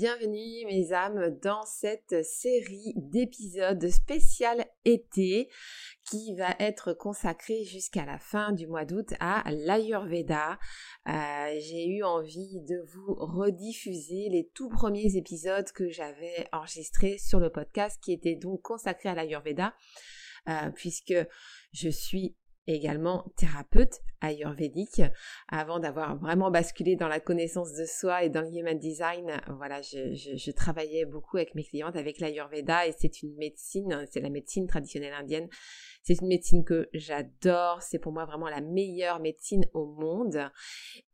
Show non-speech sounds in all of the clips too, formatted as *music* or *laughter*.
Bienvenue mes âmes dans cette série d'épisodes spécial été qui va être consacrée jusqu'à la fin du mois d'août à l'Ayurveda. Euh, j'ai eu envie de vous rediffuser les tout premiers épisodes que j'avais enregistrés sur le podcast qui étaient donc consacrés à l'Ayurveda euh, puisque je suis également thérapeute ayurvédique. Avant d'avoir vraiment basculé dans la connaissance de soi et dans le human design, voilà, je, travaillais beaucoup avec mes clientes avec l'ayurveda et c'est une médecine, c'est la médecine traditionnelle indienne c'est une médecine que j'adore. C'est pour moi vraiment la meilleure médecine au monde.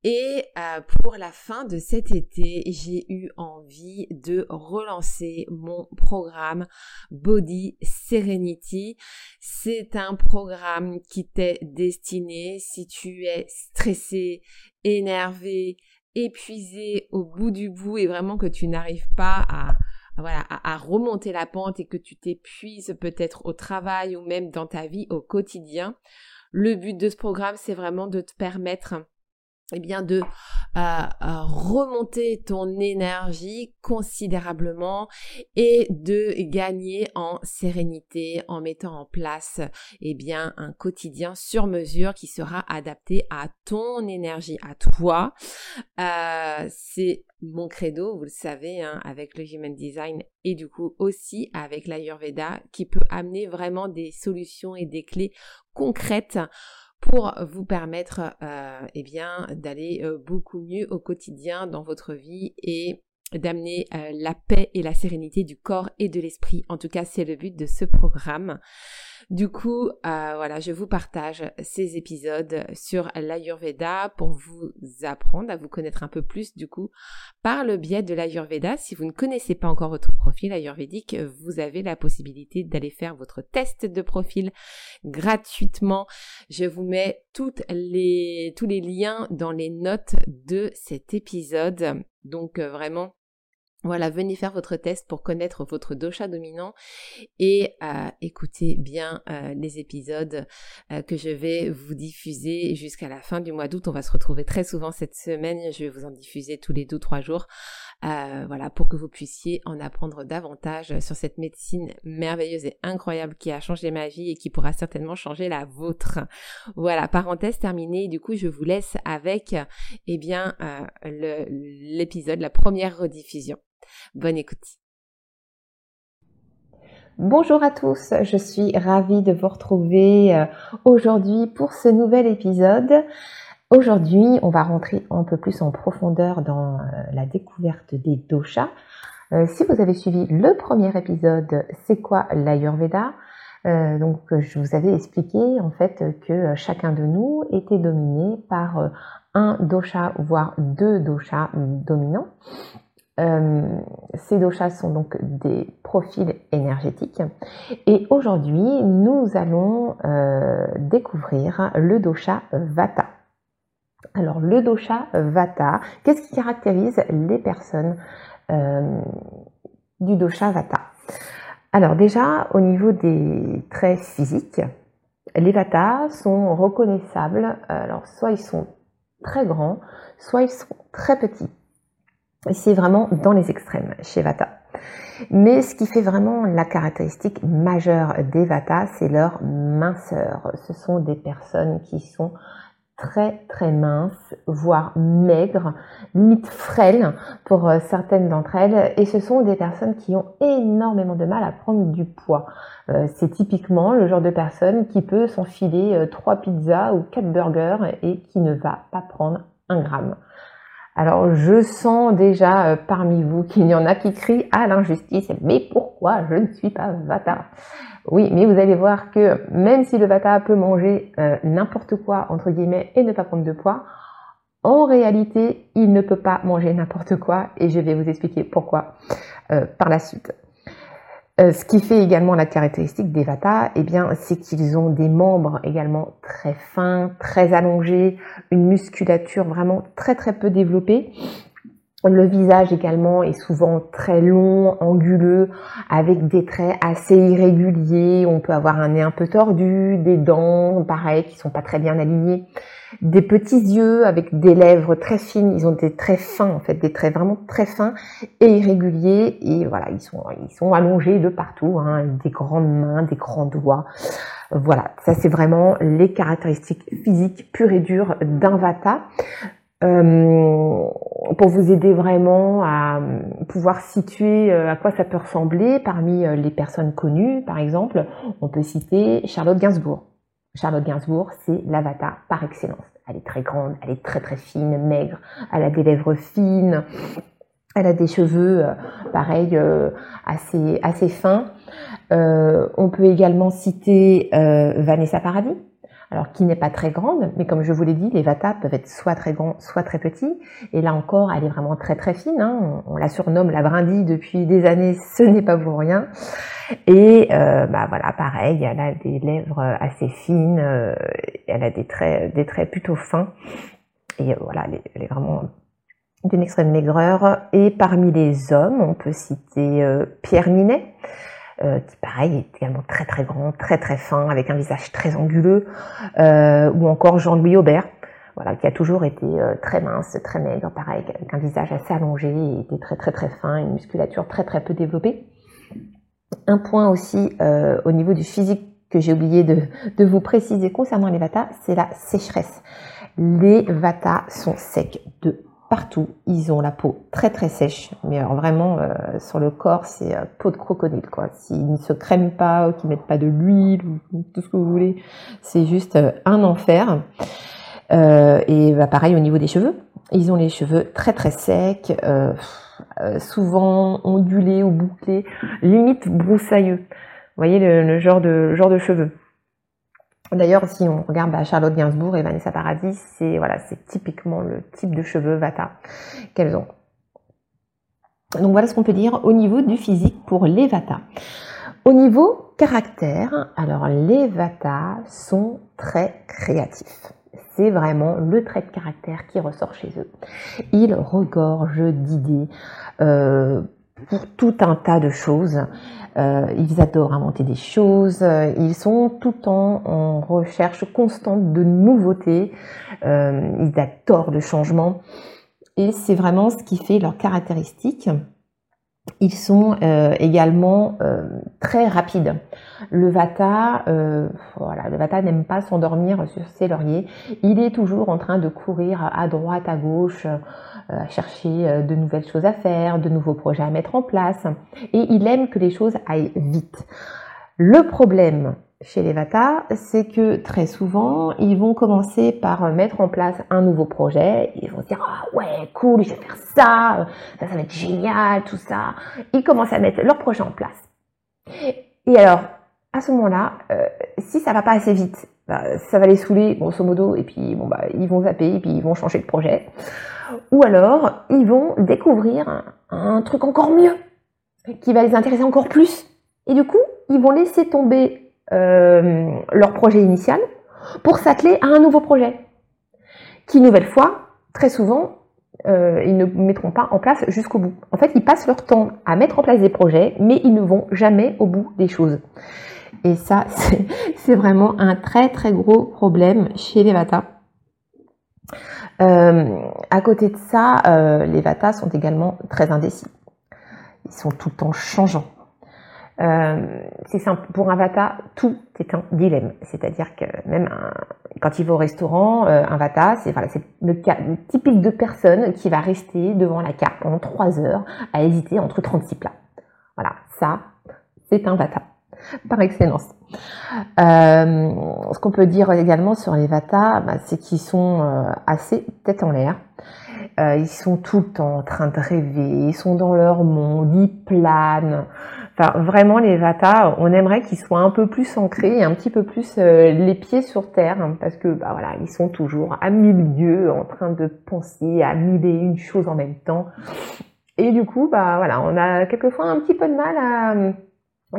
Et euh, pour la fin de cet été, j'ai eu envie de relancer mon programme Body Serenity. C'est un programme qui t'est destiné si tu es stressé, énervé, épuisé au bout du bout et vraiment que tu n'arrives pas à à, remonter la pente et que tu t'épuises peut-être au travail ou même dans ta vie au quotidien. Le but de ce programme, c'est vraiment de te permettre eh bien de euh, euh, remonter ton énergie considérablement et de gagner en sérénité en mettant en place eh bien un quotidien sur mesure qui sera adapté à ton énergie à toi. Euh, c'est mon credo vous le savez hein, avec le human design et du coup aussi avec l'ayurveda qui peut amener vraiment des solutions et des clés concrètes pour vous permettre euh, eh d'aller euh, beaucoup mieux au quotidien dans votre vie et d'amener euh, la paix et la sérénité du corps et de l'esprit. En tout cas, c'est le but de ce programme. Du coup, euh, voilà, je vous partage ces épisodes sur l'Ayurveda pour vous apprendre à vous connaître un peu plus, du coup, par le biais de l'Ayurveda. Si vous ne connaissez pas encore votre profil ayurvédique, vous avez la possibilité d'aller faire votre test de profil gratuitement. Je vous mets toutes les, tous les liens dans les notes de cet épisode. Donc, euh, vraiment, voilà, venez faire votre test pour connaître votre dosha dominant et euh, écoutez bien euh, les épisodes euh, que je vais vous diffuser jusqu'à la fin du mois d'août. On va se retrouver très souvent cette semaine. Je vais vous en diffuser tous les deux trois jours. voilà, pour que vous puissiez en apprendre davantage sur cette médecine merveilleuse et incroyable qui a changé ma vie et qui pourra certainement changer la vôtre. Voilà, parenthèse terminée. Du coup, je vous laisse avec eh bien l'épisode, la première rediffusion. Bonne écoute. Bonjour à tous, je suis ravie de vous retrouver euh, aujourd'hui pour ce nouvel épisode. Aujourd'hui, on va rentrer un peu plus en profondeur dans euh, la découverte des doshas. Euh, si vous avez suivi le premier épisode, c'est quoi l'Ayurveda? Donc, je vous avais expliqué en fait que chacun de nous était dominé par un dosha, voire deux doshas dominants. Euh, ces doshas sont donc des profils énergétiques. Et aujourd'hui, nous allons euh, découvrir le dosha Vata. Alors, le dosha Vata, qu'est-ce qui caractérise les personnes euh, du dosha Vata? Alors, déjà, au niveau des traits physiques, les Vata sont reconnaissables. Alors, soit ils sont très grands, soit ils sont très petits. C'est vraiment dans les extrêmes chez Vata. Mais ce qui fait vraiment la caractéristique majeure des Vata, c'est leur minceur. Ce sont des personnes qui sont très très minces, voire maigres, limite frêles pour euh, certaines d'entre elles. Et ce sont des personnes qui ont énormément de mal à prendre du poids. Euh, c'est typiquement le genre de personne qui peut s'enfiler euh, trois pizzas ou quatre burgers et qui ne va pas prendre un gramme. Alors je sens déjà euh, parmi vous qu'il y en a qui crient à l'injustice, mais pourquoi je ne suis pas Vata? Oui, mais vous allez voir que même si le Vata peut manger euh, n'importe quoi, entre guillemets, et ne pas prendre de poids, en réalité, il ne peut pas manger n'importe quoi, et je vais vous expliquer pourquoi euh, par la suite. Euh, ce qui fait également la caractéristique des Vata, eh bien, c'est qu'ils ont des membres également très fins, très allongés, une musculature vraiment très très peu développée. Le visage également est souvent très long, anguleux, avec des traits assez irréguliers. On peut avoir un nez un peu tordu, des dents, pareil, qui sont pas très bien alignées des petits yeux avec des lèvres très fines. Ils ont des traits fins, en fait, des traits vraiment très fins et irréguliers. Et voilà, ils sont, allongés de partout, hein, des grandes mains, des grands doigts. Voilà, ça c'est vraiment les caractéristiques physiques pures et dures d'un vata. Euh, pour vous aider vraiment à pouvoir situer euh, à quoi ça peut ressembler parmi euh, les personnes connues, par exemple, on peut citer Charlotte Gainsbourg. Charlotte Gainsbourg, c'est l'avatar par excellence. Elle est très grande, elle est très très fine, maigre, elle a des lèvres fines, elle a des cheveux, euh, pareil, euh, assez, assez fins. Euh, on peut également citer Vanessa Paradis, alors qui n'est pas très grande, mais comme je vous l'ai dit, les Vata peuvent être soit très grands, soit très petits. Et là encore, elle est vraiment très très fine. Hein. On, la surnomme la brindille depuis des années, ce n'est pas pour rien. Et euh, bah voilà, pareil, elle a des lèvres assez fines, euh, elle a des traits, des traits plutôt fins. Et euh, voilà, elle est, vraiment d'une extrême maigreur. Et parmi les hommes, on peut citer Pierre Ninet. Euh, qui pareil est également très très grand, très très fin, avec un visage très anguleux, euh, ou encore Jean-Louis Aubert, voilà, qui a toujours été euh, très mince, très maigre, pareil, avec un visage assez allongé, et était très très très fin, une musculature très très peu développée. Un point aussi au niveau du physique que j'ai oublié de, de, vous préciser concernant les Vata, c'est la sécheresse. Les Vata sont secs de partout. Ils ont la peau très très sèche, mais alors vraiment euh, sur le corps c'est euh, peau de crocodile quoi. S'ils ne se crèment pas, qu'ils mettent pas de l'huile ou tout ce que vous voulez, c'est juste euh, un enfer. et bah, pareil au niveau des cheveux, ils ont les cheveux très très secs, souvent ondulés ou bouclés, limite broussailleux. Vous voyez le, le genre de genre de cheveux. D'ailleurs, si on regarde bah, Charlotte Gainsbourg et Vanessa Paradis, c'est voilà, c'est typiquement le type de cheveux Vata qu'elles ont. Donc voilà ce qu'on peut dire au niveau du physique pour les Vata. Au niveau caractère, alors les Vata sont très créatifs. C'est vraiment le trait de caractère qui ressort chez eux. Ils regorgent d'idées euh, pour tout un tas de choses. Euh, ils adorent inventer des choses. Ils sont tout le temps en recherche constante de nouveautés. Euh, ils adorent le changement. Et c'est vraiment ce qui fait leur caractéristique. Ils sont euh, également très rapides. Le Vata, le Vata n'aime pas s'endormir sur ses lauriers. Il est toujours en train de courir à droite, à gauche, à euh, chercher euh, de nouvelles choses à faire, de nouveaux projets à mettre en place. Et il aime que les choses aillent vite. Le problème chez les Vata, c'est que très souvent, ils vont commencer par mettre en place un nouveau projet. Ils vont se dire, ah ouais, cool, je vais faire ça, ça, ça va être génial, tout ça. Ils commencent à mettre leur projet en place. Et alors, à ce moment-là, euh, si ça va pas assez vite, bah, ça va les saouler, grosso modo, et puis bon bah ils vont zapper, et puis ils vont changer de projet. Ou alors, ils vont découvrir un, truc encore mieux, qui va les intéresser encore plus. Et du coup, ils vont laisser tomber euh, leur projet initial pour s'atteler à un nouveau projet. Qui, nouvelle fois, très souvent, euh, ils ne mettront pas en place jusqu'au bout. En fait, ils passent leur temps à mettre en place des projets, mais ils ne vont jamais au bout des choses. Et ça, *laughs* c'est vraiment un très très gros problème chez les Vata. Euh, à côté de ça, euh, les Vata sont également très indécis. Ils sont tout le temps changeants. Euh, c'est simple, pour un Vata, tout est un dilemme. C'est-à-dire que même quand il va au restaurant, euh, un vata, c'est voilà, le cas typique de personne qui va rester devant la carte pendant trois heures à hésiter entre 36 plats. Voilà, ça, c'est un vata par excellence. Euh, ce qu'on peut dire également sur les vata, bah, c'est qu'ils sont euh, assez tête en l'air. Euh, ils sont tout le temps en train de rêver, ils sont dans leur monde, ils planent. Enfin, vraiment, les Vata, on aimerait qu'ils soient un peu plus ancrés et un petit peu plus les pieds sur terre, hein, parce que, bah voilà, ils sont toujours à milieu, en train de penser à mille et une choses en même temps. Et du coup, bah voilà, on a quelquefois un petit peu de mal à,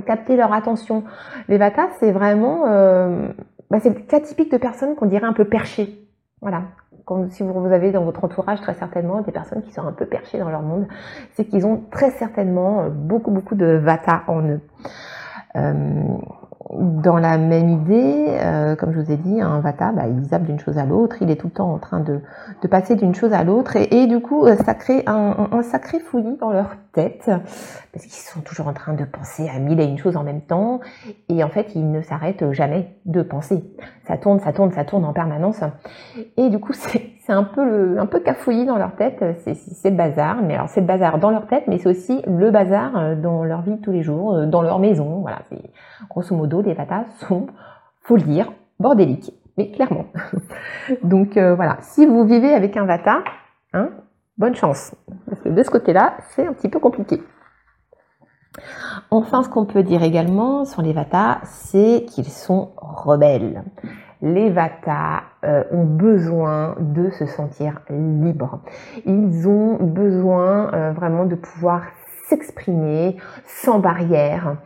capter leur attention. Les Vata, c'est vraiment, euh, bah, c'est le cas typique de personnes qu'on dirait un peu perchées. Voilà, si vous avez dans votre entourage très certainement des personnes qui sont un peu perchées dans leur monde, c'est qu'ils ont très certainement euh, beaucoup beaucoup de vata en eux. Euh, dans la même idée, euh, comme je vous ai dit, un vata, bah, il zappe d'une chose à l'autre, il est tout le temps en train de, de passer d'une chose à l'autre, et, du coup, ça crée un, un, sacré fouillis dans leur parce qu'ils sont toujours en train de penser à mille et une choses en même temps, et en fait, ils ne s'arrêtent jamais de penser. Ça tourne, ça tourne, ça tourne en permanence, et du coup, *laughs* c'est un peu le, un peu cafouillis dans leur tête, c'est le bazar. Mais alors c'est le bazar dans leur tête, mais c'est aussi le bazar euh, dans leur vie de tous les jours, euh, dans leur maison. Voilà, grosso modo, les vatas sont, faut le dire, bordéliques, mais clairement. *laughs* Donc euh, voilà, si vous vivez avec un vata, hein, bonne chance, parce que de ce côté-là, c'est un petit peu compliqué. Enfin, ce qu'on peut dire également sur les vatas, c'est qu'ils sont rebelles les Vata euh, ont besoin de se sentir libres. Ils ont besoin euh, vraiment de pouvoir s'exprimer sans barrière.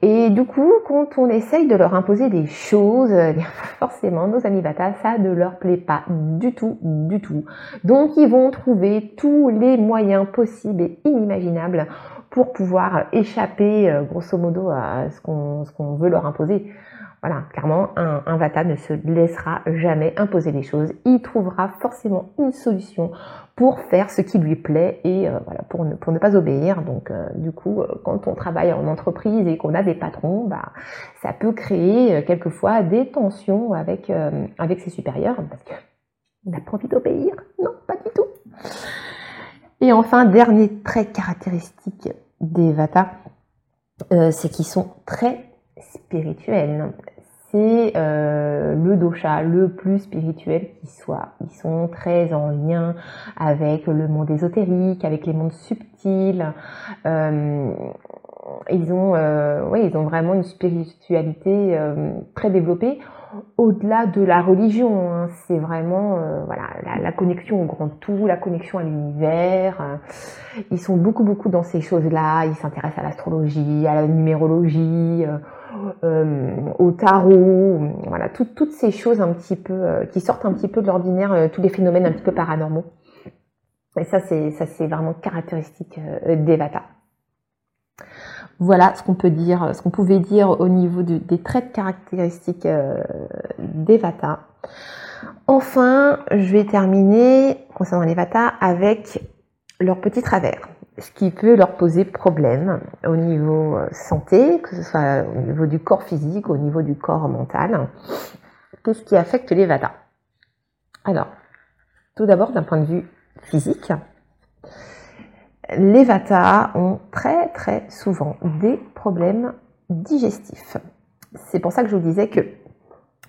Et du coup, quand on essaye de leur imposer des choses, eh *laughs* forcément, nos amis Vata, ça ne leur plaît pas du tout, du tout. Donc, ils vont trouver tous les moyens possibles et inimaginables pour pouvoir échapper, euh, grosso modo, à ce qu'on veut leur imposer. Voilà, clairement, un, Vata ne se laissera jamais imposer les choses. Il trouvera forcément une solution pour faire ce qui lui plaît et euh, voilà, pour ne, pour ne pas obéir. Donc, euh, du coup, quand on travaille en entreprise et qu'on a des patrons, bah, ça peut créer quelquefois des tensions avec, avec ses supérieurs parce qu'on n'a pas envie d'obéir. Non, pas du tout. Et enfin, dernier trait caractéristique des Vata, c'est qu'ils sont très spirituels c'est euh, le dosha le plus spirituel qui soit. Ils sont très en lien avec le monde ésotérique, avec les mondes subtils. Euh, ils ont, euh, ils ont vraiment une spiritualité euh, très développée. Au-delà de la religion, hein, c'est vraiment euh, voilà la, connexion au grand tout, la connexion à l'univers. Ils sont beaucoup beaucoup dans ces choses-là. Ils s'intéressent à l'astrologie, à la numérologie au tarot, voilà, toutes ces choses un petit peu qui sortent un petit peu de l'ordinaire, tous les phénomènes un petit peu paranormaux. Et ça, c'est vraiment caractéristique des Vata. Voilà ce qu'on peut dire, ce qu'on pouvait dire au niveau des traits caractéristiques des Vata. Enfin, je vais terminer concernant les Vata avec leurs petits travers ce qui peut leur poser problème au niveau euh, santé, que ce soit au niveau du corps physique, au niveau du corps mental. Qu'est-ce qui affecte les Vata Alors, tout d'abord d'un point de vue physique, les Vata ont très très souvent des problèmes digestifs. C'est pour ça que je vous disais que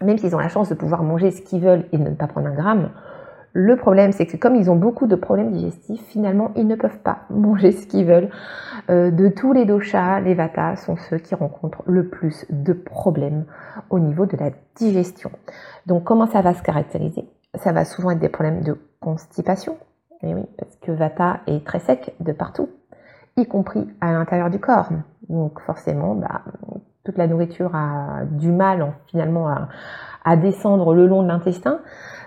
même s'ils ont la chance de pouvoir manger ce qu'ils veulent et de ne pas prendre un gramme, le problème, c'est que comme ils ont beaucoup de problèmes digestifs, finalement, ils ne peuvent pas *laughs* manger ce qu'ils veulent. Euh, de tous les doshas, les vatas sont ceux qui rencontrent le plus de problèmes au niveau de la digestion. Donc, comment ça va se caractériser? Ça va souvent être des problèmes de constipation. Et oui, parce que vata est très sec de partout, y compris à l'intérieur du corps. Donc, forcément, bah, toute la nourriture a du mal finalement à descendre le long de l'intestin.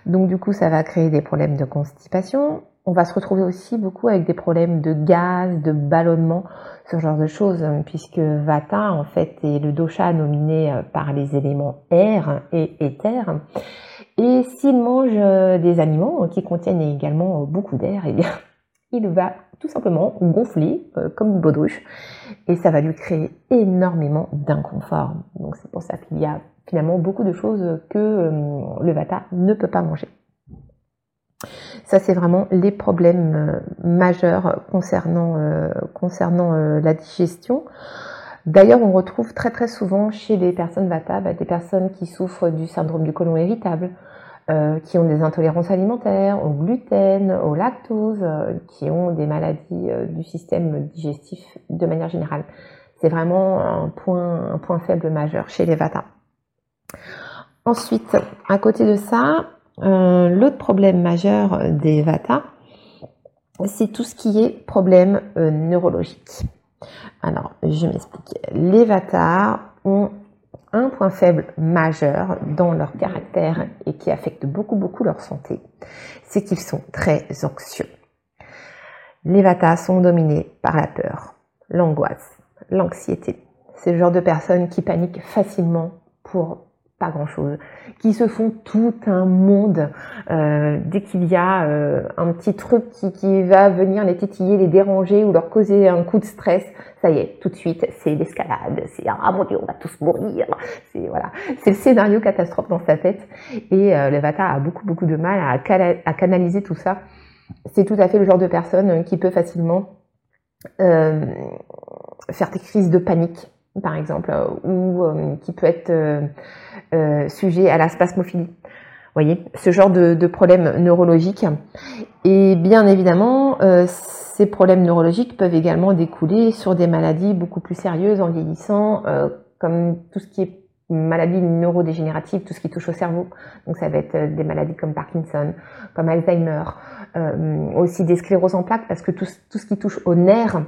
Donc du coup, ça va créer des problèmes de constipation. On va se retrouver aussi beaucoup avec des problèmes de gaz, de ballonnement, ce genre de choses, hein, puisque Vata, en fait, est le dosha nominé euh, par les éléments air et éther. Et s'il mange euh, des aliments qui contiennent également euh, beaucoup d'air, eh bien, *laughs* il va tout simplement gonfler comme une baudruche et ça va lui créer énormément d'inconfort. Donc c'est pour ça qu'il y a finalement beaucoup de choses que le Vata ne peut pas manger. Ça, c'est vraiment les problèmes majeurs concernant, concernant la digestion. D'ailleurs, on retrouve très très souvent chez les personnes Vata bah, des personnes qui souffrent du syndrome du côlon irritable, euh, qui ont des intolérances alimentaires au gluten, au lactose, euh, qui ont des maladies euh, du système digestif de manière générale. C'est vraiment un point faible majeur chez les Vata. Ensuite, à côté de ça, l'autre problème majeur des Vata, c'est tout ce qui est problème neurologique. Alors, je m'explique. Les Vata ont un point faible majeur dans leur caractère et qui affecte beaucoup beaucoup leur santé, c'est qu'ils sont très anxieux. Les Vata sont dominés par la peur, l'angoisse, l'anxiété. C'est le genre de personnes qui paniquent facilement pour pas grand-chose, qui se font tout un monde euh, dès qu'il y a euh, un petit truc qui, qui, va venir les tétiller, les déranger ou leur causer un coup de stress, ça y est, tout de suite, c'est l'escalade, c'est ah mon dieu, on va tous mourir, c'est voilà, c'est le scénario catastrophe dans sa tête. Et euh, le a beaucoup beaucoup de mal à, à canaliser tout ça. C'est tout à fait le genre de personne qui peut facilement euh, faire des crises de panique par exemple, euh, ou euh, qui peut être euh, sujet à la spasmophilie. voyez, ce genre de, de problème neurologique. Et bien évidemment, ces problèmes neurologiques peuvent également découler sur des maladies beaucoup plus sérieuses en vieillissant, comme tout ce qui est maladies neurodégénératives, tout ce qui touche au cerveau. Donc ça va être des maladies comme Parkinson, comme Alzheimer, aussi des scléroses en plaques, parce que tout, tout ce qui touche aux nerfs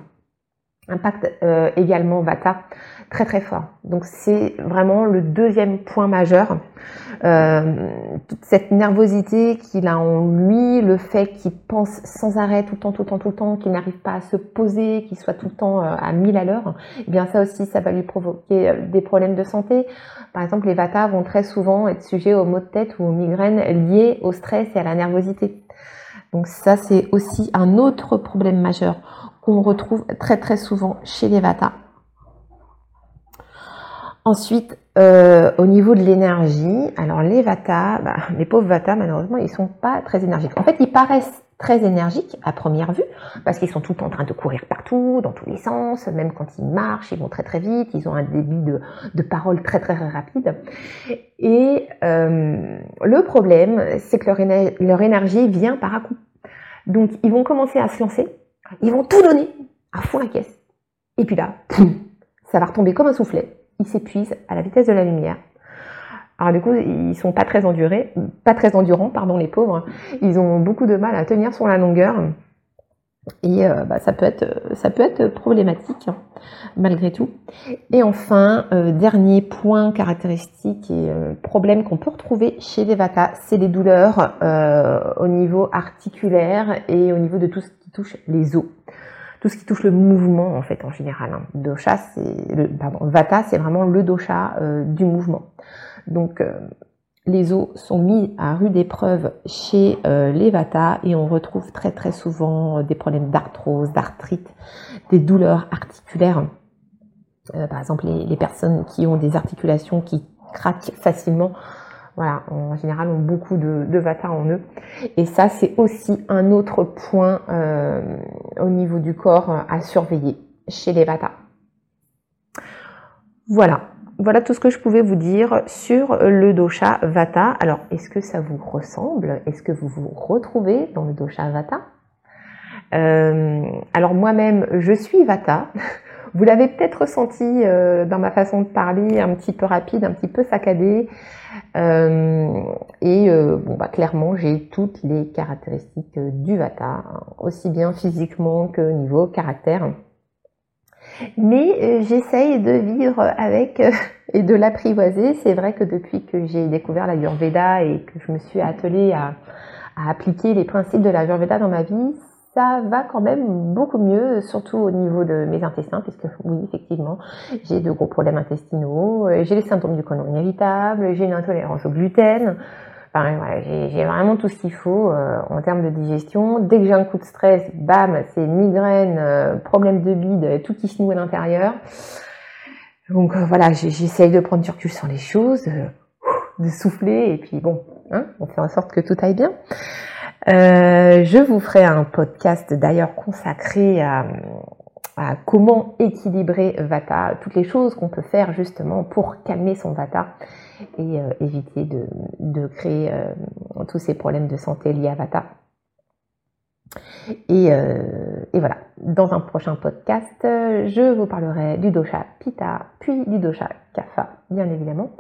impacte également Vata très très fort. Donc c'est vraiment le deuxième point majeur. Euh, toute cette nervosité qu'il a en lui, le fait qu'il pense sans arrêt tout le temps, tout le temps, tout le temps, qu'il n'arrive pas à se poser, qu'il soit tout le temps euh, à 1000 à l'heure, eh bien ça aussi, ça va lui provoquer euh, des problèmes de santé. Par exemple, les Vata vont très souvent être sujets aux maux de tête ou aux migraines liés au stress et à la nervosité. Donc ça, c'est aussi un autre problème majeur qu'on retrouve très très souvent chez les Vata. Ensuite, euh, au niveau de l'énergie, alors les Vata, bah, les pauvres Vata, malheureusement, ils sont pas très énergiques. En fait, ils paraissent très énergiques à première vue, parce qu'ils sont tout en train de courir partout, dans tous les sens, même quand ils marchent, ils vont très très vite, ils ont un débit de, de parole très très rapide. Et euh, le problème, c'est que leur, leur énergie vient par à coup. Donc, ils vont commencer à se lancer, ils vont tout donner à fond la caisse. Et puis là, ça va retomber comme un soufflet ils s'épuisent à la vitesse de la lumière. Alors du coup, ils sont pas très endurés, pas très endurants, pardon, les pauvres. Ils ont beaucoup de mal à tenir sur la longueur. Et euh, bah, ça peut être ça peut être problématique malgré tout. Et enfin, euh, dernier point caractéristique et euh, problème qu'on peut retrouver chez les Vata, c'est les douleurs au niveau articulaire et au niveau de tout ce qui touche les os tout ce qui touche le mouvement en fait en général. Hein. Dosha, c'est pardon, Vata, c'est vraiment le dosha du mouvement. Donc euh, les os sont mis à rude épreuve chez euh, les Vata et on retrouve très très souvent des problèmes d'arthrose, d'arthrite, des douleurs articulaires. par exemple, les, personnes qui ont des articulations qui craquent facilement voilà, en général, ont beaucoup de, vata en eux. Et ça, c'est aussi un autre point euh, au niveau du corps euh, à surveiller chez les vata. Voilà, voilà tout ce que je pouvais vous dire sur le dosha vata. Alors, est-ce que ça vous ressemble? Est-ce que vous vous retrouvez dans le dosha vata? Euh, Alors moi-même, je suis vata. *laughs* Vous l'avez peut-être ressenti euh, dans ma façon de parler, un petit peu rapide, un petit peu saccadé. Euh, et euh, bon, bah, clairement, j'ai toutes les caractéristiques du Vata, hein, aussi bien physiquement que niveau caractère. Mais j'essaye de vivre avec *laughs* et de l'apprivoiser. C'est vrai que depuis que j'ai découvert la Yurveda et que je me suis attelée à, appliquer les principes de la Yurveda dans ma vie, ça va quand même beaucoup mieux, surtout au niveau de mes intestins, puisque oui, effectivement, j'ai de gros problèmes intestinaux, euh, j'ai les symptômes du côlon inévitable, j'ai une intolérance au gluten. Enfin, j'ai vraiment tout ce qu'il faut euh, en termes de digestion. Dès que j'ai un coup de stress, bam, c'est migraine, euh, problème de bide, tout qui se noue à l'intérieur. Donc voilà, j'essaye de prendre du recul sur les choses, de souffler, et puis bon, hein, on fait en sorte que tout aille bien. je vous ferai un podcast d'ailleurs consacré à, comment équilibrer Vata, toutes les choses qu'on peut faire justement pour calmer son Vata et euh, éviter de, créer euh, tous ces problèmes de santé liés à Vata. Et, euh, et, voilà, dans un prochain podcast, je vous parlerai du dosha Pitta, puis du dosha Kapha, bien évidemment,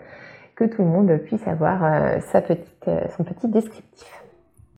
que tout le monde puisse avoir son petit descriptif.